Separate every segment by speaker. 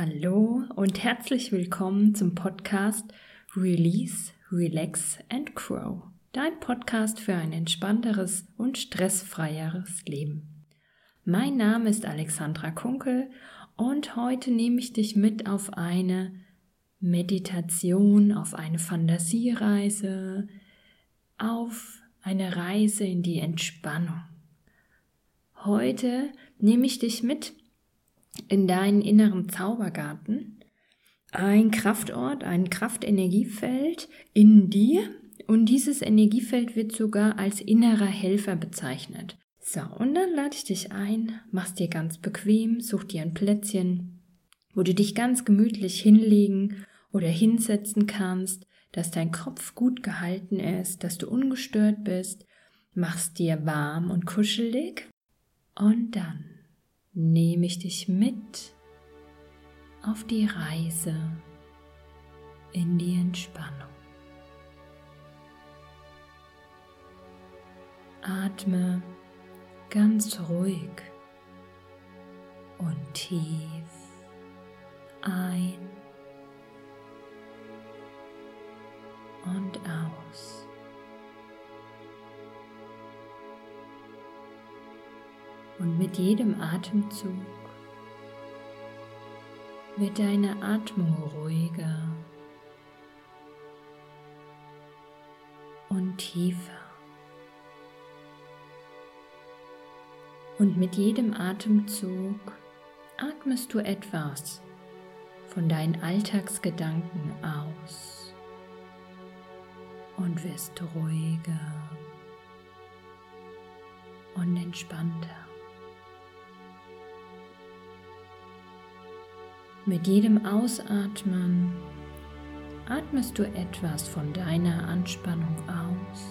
Speaker 1: Hallo und herzlich willkommen zum Podcast Release, Relax and Grow. Dein Podcast für ein entspannteres und stressfreieres Leben. Mein Name ist Alexandra Kunkel und heute nehme ich dich mit auf eine Meditation, auf eine Fantasiereise, auf eine Reise in die Entspannung. Heute nehme ich dich mit in deinen inneren Zaubergarten. Ein Kraftort, ein Kraftenergiefeld in dir. Und dieses Energiefeld wird sogar als innerer Helfer bezeichnet. So, und dann lade ich dich ein, mach's dir ganz bequem, such dir ein Plätzchen, wo du dich ganz gemütlich hinlegen oder hinsetzen kannst, dass dein Kopf gut gehalten ist, dass du ungestört bist, mach's dir warm und kuschelig. Und dann nehme ich dich mit auf die Reise in die Entspannung. Atme ganz ruhig und tief ein und aus. Und mit jedem Atemzug wird deine Atmung ruhiger und tiefer. Und mit jedem Atemzug atmest du etwas von deinen Alltagsgedanken aus und wirst ruhiger und entspannter. Mit jedem Ausatmen atmest du etwas von deiner Anspannung aus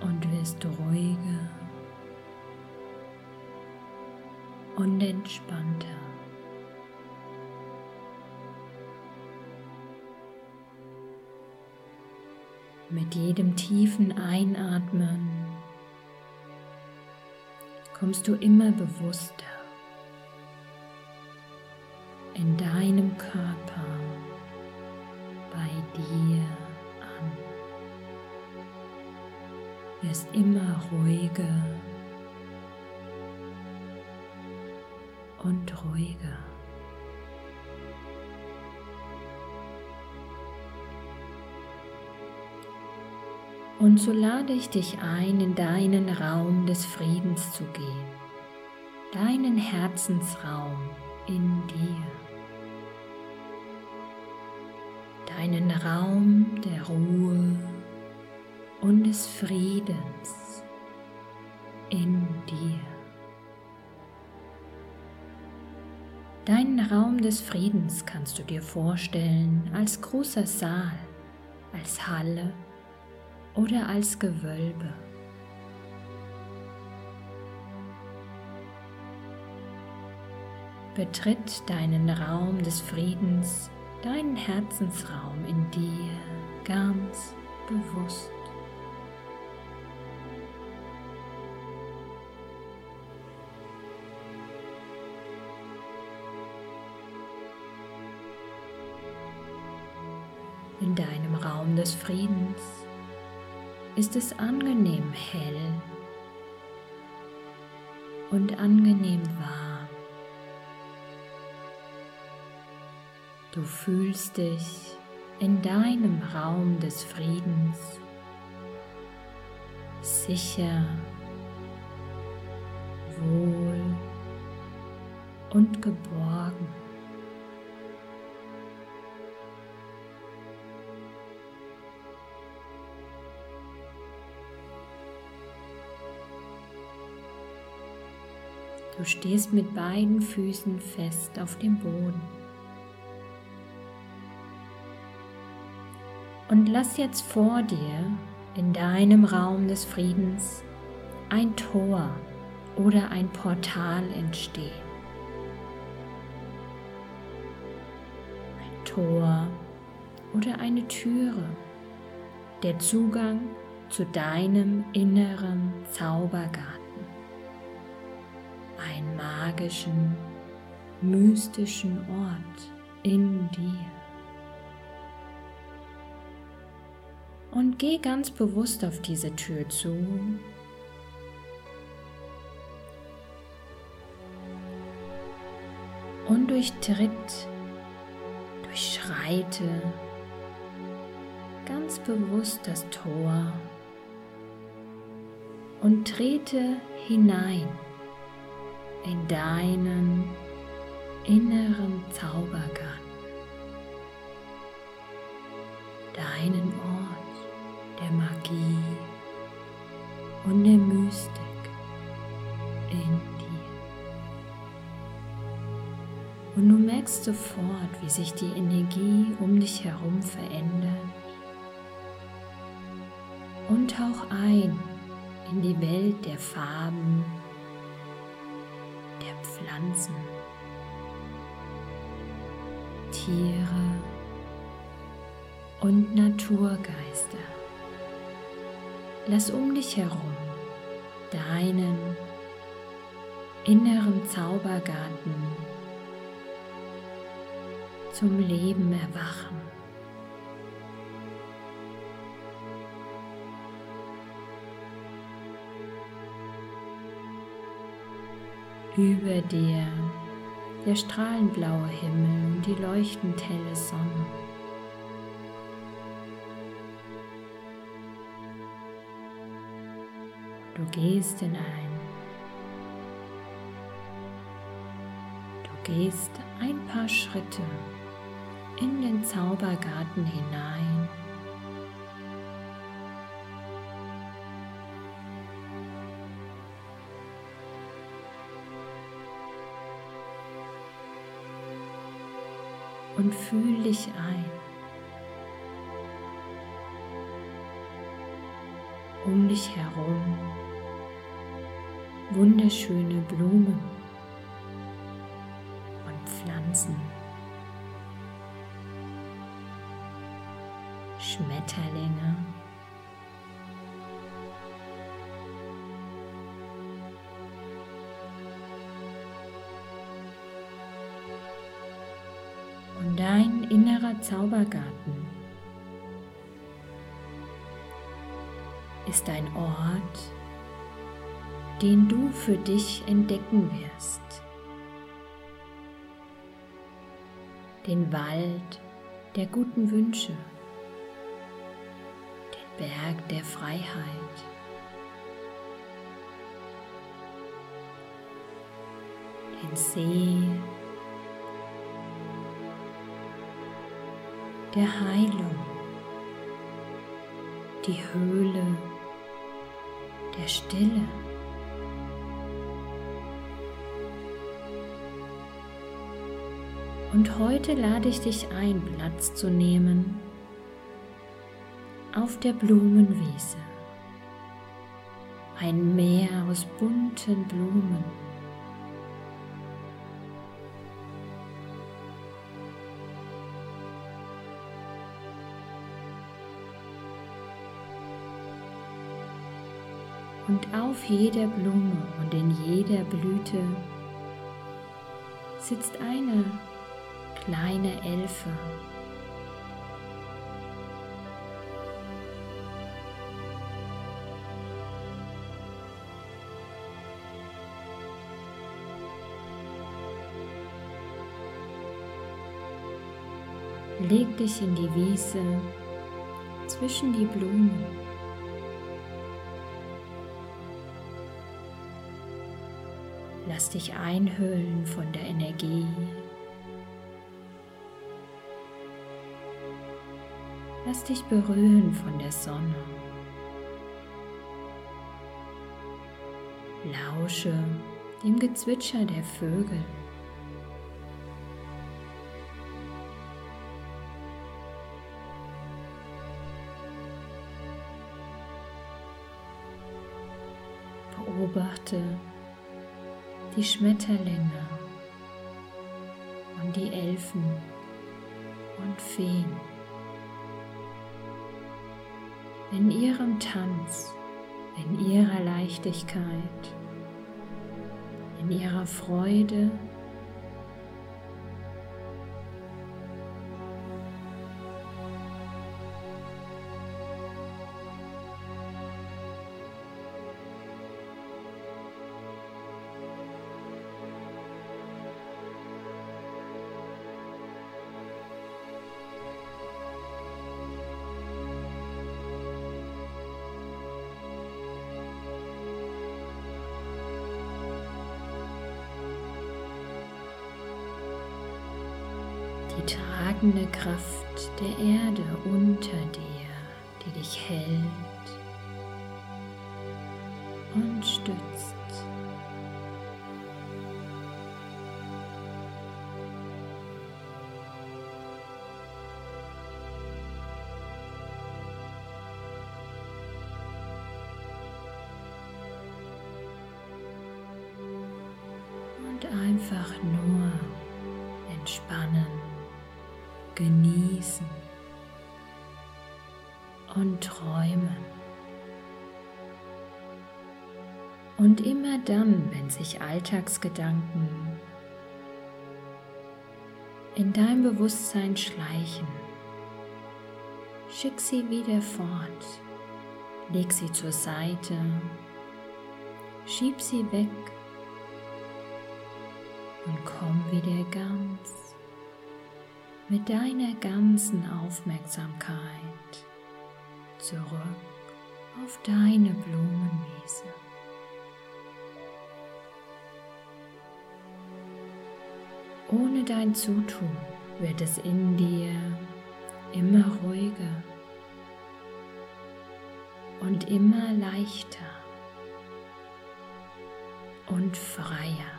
Speaker 1: und wirst ruhiger und entspannter. Mit jedem tiefen Einatmen kommst du immer bewusster Körper bei dir an. Wirst immer ruhiger und ruhiger. Und so lade ich dich ein, in deinen Raum des Friedens zu gehen, deinen Herzensraum in dir. Einen Raum der Ruhe und des Friedens in dir. Deinen Raum des Friedens kannst du dir vorstellen als großer Saal, als Halle oder als Gewölbe. Betritt deinen Raum des Friedens deinen Herzensraum in dir ganz bewusst. In deinem Raum des Friedens ist es angenehm hell und angenehm warm. Du fühlst dich in deinem Raum des Friedens sicher, wohl und geborgen. Du stehst mit beiden Füßen fest auf dem Boden. Und lass jetzt vor dir in deinem Raum des Friedens ein Tor oder ein Portal entstehen. Ein Tor oder eine Türe, der Zugang zu deinem inneren Zaubergarten. Einen magischen, mystischen Ort in dir. Und geh ganz bewusst auf diese Tür zu. Und durchtritt, durchschreite ganz bewusst das Tor und trete hinein in deinen inneren Zaubergarten, deinen Ort der Magie und der Mystik in dir. Und du merkst sofort, wie sich die Energie um dich herum verändert und tauch ein in die Welt der Farben, der Pflanzen, Tiere und Naturgeister. Lass um dich herum deinen inneren Zaubergarten zum Leben erwachen. Über dir der strahlenblaue Himmel und die leuchtend helle Sonne. Du gehst in ein. Du gehst ein paar Schritte in den Zaubergarten hinein. und fühl dich ein. Um dich herum wunderschöne Blumen und Pflanzen, Schmetterlinge. Und dein innerer Zaubergarten ist ein Ort, den du für dich entdecken wirst. Den Wald der guten Wünsche, den Berg der Freiheit. Den See der Heilung, die Höhle der Stille. Und heute lade ich dich ein, Platz zu nehmen auf der Blumenwiese. Ein Meer aus bunten Blumen. Und auf jeder Blume und in jeder Blüte sitzt eine kleine Elfe. Leg dich in die Wiese zwischen die Blumen. Lass dich einhüllen von der Energie. Lass dich berühren von der Sonne. Lausche dem Gezwitscher der Vögel. Beobachte die Schmetterlinge und die Elfen und Feen. In ihrem Tanz, in ihrer Leichtigkeit, in ihrer Freude tragende Kraft der Erde unter dir, die dich hält und stützt. Und einfach nur entspannen, genießen und träumen. Und immer dann, wenn sich Alltagsgedanken in dein Bewusstsein schleichen, schick sie wieder fort, leg sie zur Seite, schieb sie weg und komm wieder ganz mit deiner ganzen Aufmerksamkeit zurück auf deine Blumenwiese. Ohne dein Zutun wird es in dir immer ruhiger und immer leichter und freier.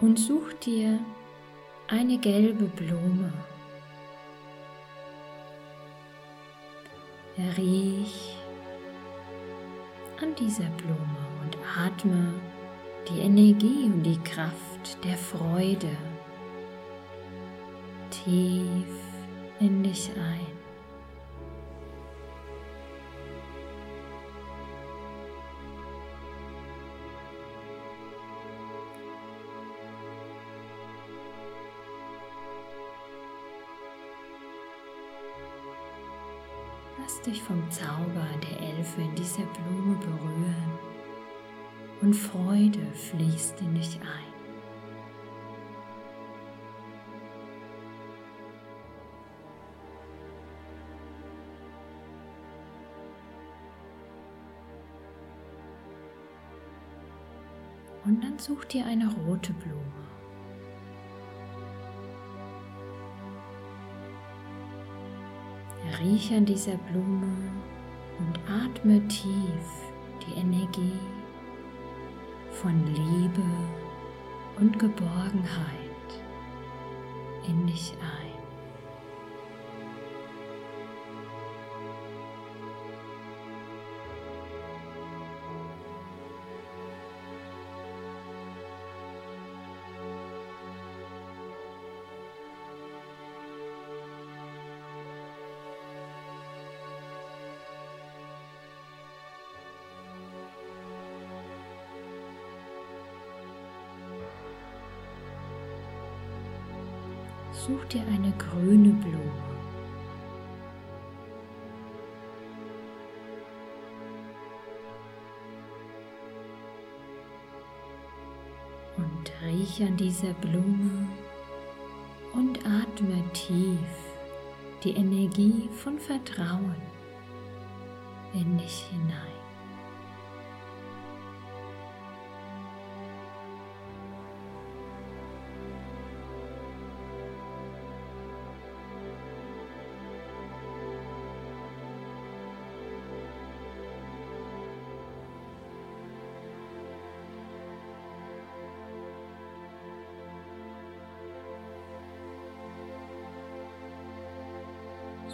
Speaker 1: Und such dir eine gelbe Blume. Riech an dieser Blume und atme die Energie und die Kraft der Freude tief in dich ein. Dich vom Zauber der Elfe in dieser Blume berühren und Freude fließt in dich ein. Und dann such dir eine rote Blume. Riech an dieser Blume und atme tief die Energie von Liebe und Geborgenheit in dich ein. Such dir eine grüne Blume. Und riech an dieser Blume und atme tief die Energie von Vertrauen in dich hinein.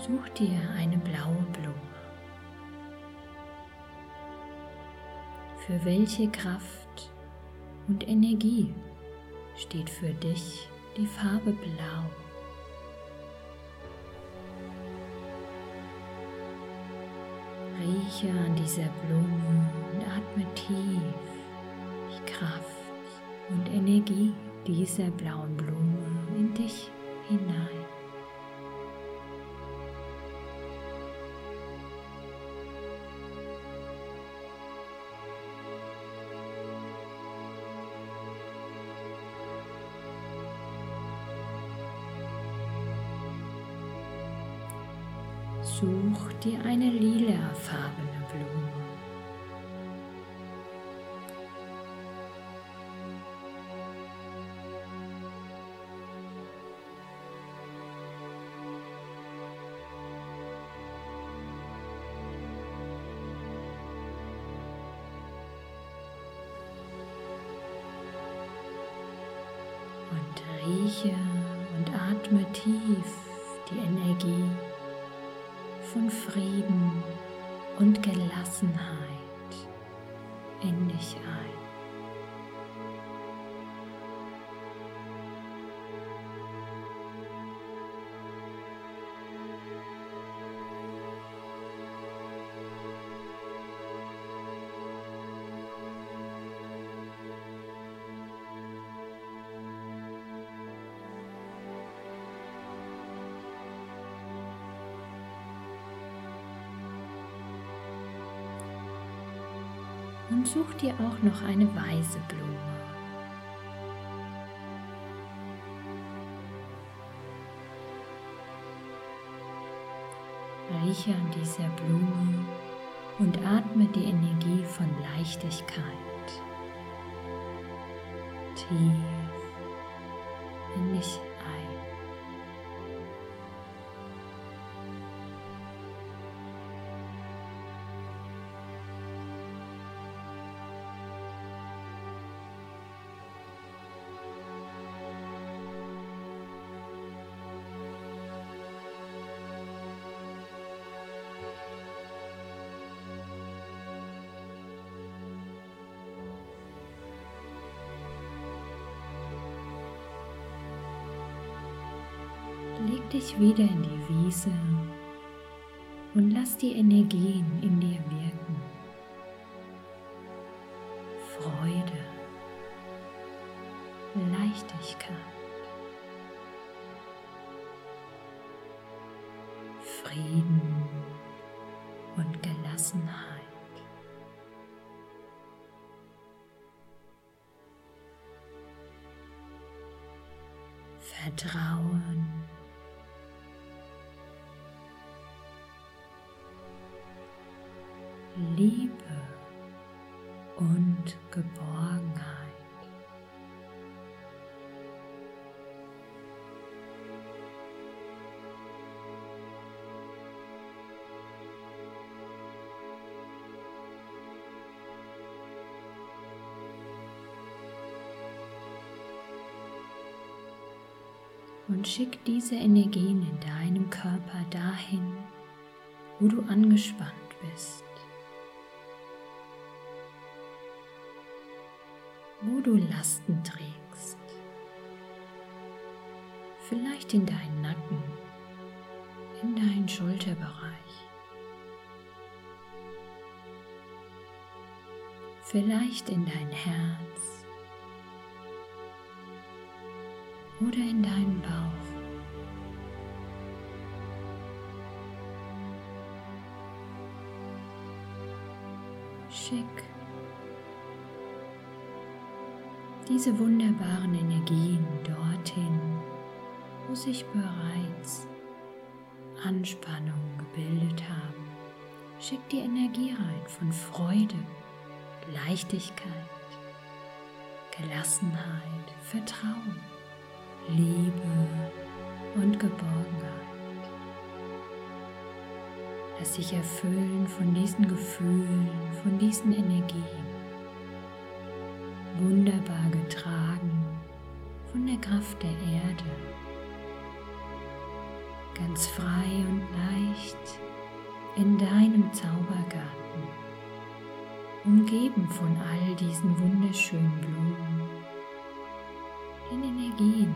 Speaker 1: Such dir eine blaue Blume. Für welche Kraft und Energie steht für dich die Farbe Blau? Rieche an dieser Blume und atme tief die Kraft und Energie dieser blauen Blume in dich hinein. Such dir eine lilafarbene Blume. Von Frieden und Gelassenheit in dich ein. Dir auch noch eine weiße Blume. Rieche an dieser Blume und atme die Energie von Leichtigkeit tief in dich wieder in die Wiese und lass die Energien in dir wirken. Freude, Leichtigkeit, Frieden und Gelassenheit. Vertrauen Und schick diese Energien in deinem Körper dahin, wo du angespannt bist. wo du Lasten trägst. Vielleicht in deinen Nacken, in deinen Schulterbereich. Vielleicht in dein Herz diese wunderbaren Energien dorthin, wo sich bereits Anspannungen gebildet haben. Schick die Energie rein von Freude, Leichtigkeit, Gelassenheit, Vertrauen, Liebe und Geborgenheit. Lass sich erfüllen von diesen Gefühlen, von diesen Energien wunderbar getragen von der Kraft der Erde, ganz frei und leicht in deinem Zaubergarten, umgeben von all diesen wunderschönen Blumen, den Energien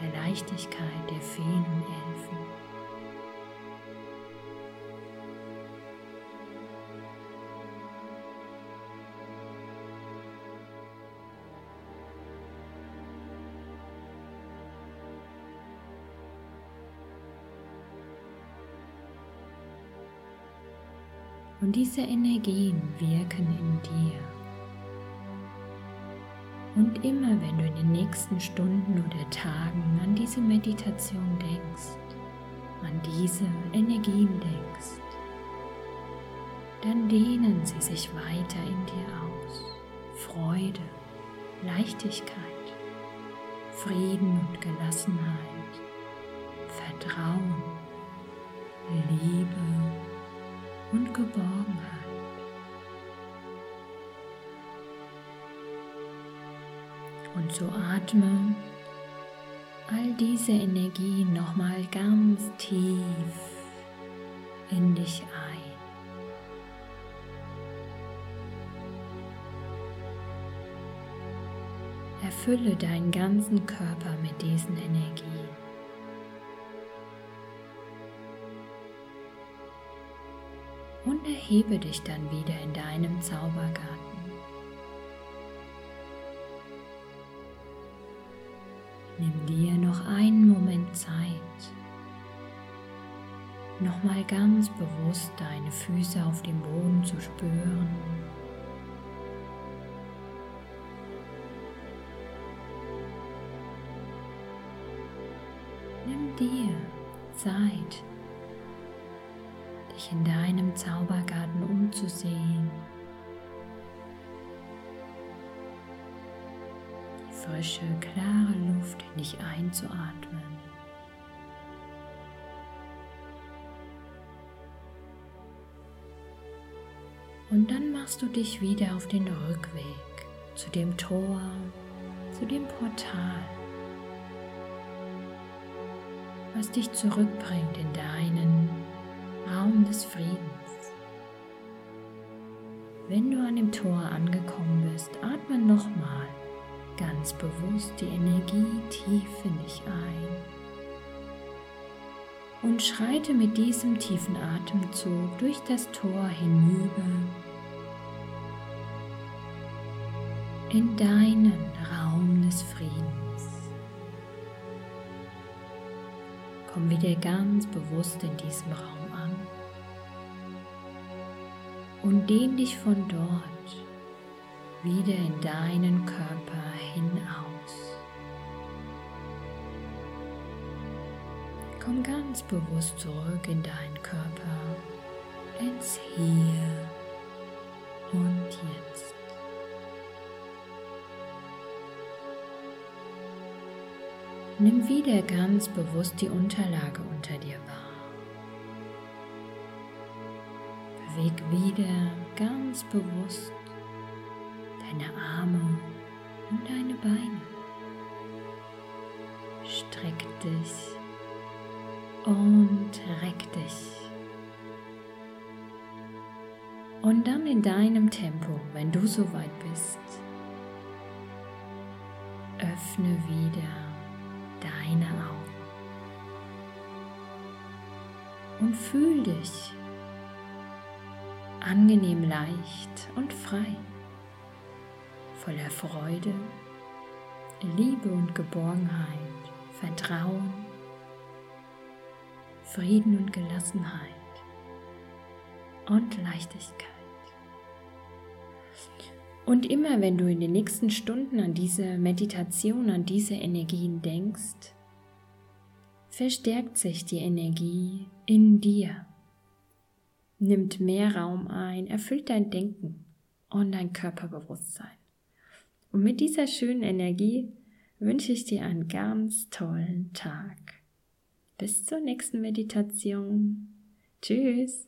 Speaker 1: der Leichtigkeit der Feen und Elfen. Diese Energien wirken in dir. Und immer wenn du in den nächsten Stunden oder Tagen an diese Meditation denkst, an diese Energien denkst, dann dehnen sie sich weiter in dir aus. Freude, Leichtigkeit, Frieden und Gelassenheit, Vertrauen, Liebe Geborgenheit. Und so atme all diese Energie nochmal ganz tief in dich ein. Erfülle deinen ganzen Körper mit diesen Energien. Erhebe dich dann wieder in deinem Zaubergarten. Nimm dir noch einen Moment Zeit, nochmal ganz bewusst deine Füße auf dem Boden zu spüren. Nimm dir Zeit, dich in deinem Zaubergarten umzusehen. frische, klare Luft in dich einzuatmen. Und dann machst du dich wieder auf den Rückweg zu dem Tor, zu dem Portal, was dich zurückbringt in deinen Raum des Friedens. Wenn du an dem Tor angekommen bist, atme nochmal ganz bewusst die Energie tief in dich ein und schreite mit diesem tiefen Atemzug durch das Tor hinüber in deinen Raum des Friedens. Komm wieder ganz bewusst in diesem Raum und dehn dich von dort wieder in deinen Körper hinaus. Komm ganz bewusst zurück in deinen Körper, ins Hier und Jetzt. Nimm wieder ganz bewusst die Unterlage unter dir wahr. Beweg wieder ganz bewusst deine Arme und deine Beine. Streck dich und reck dich. Und dann in deinem Tempo, wenn du soweit bist, öffne wieder deine Augen und fühl dich angenehm leicht und frei voller Freude, Liebe und Geborgenheit, Vertrauen, Frieden und Gelassenheit und Leichtigkeit. Und immer wenn du in den nächsten Stunden an diese Meditation, an diese Energien denkst, verstärkt sich die Energie in dir, nimmt mehr Raum ein, erfüllt dein Denken und dein Körperbewusstsein. Und mit dieser schönen Energie wünsche ich dir einen ganz tollen Tag. Bis zur nächsten Meditation. Tschüss.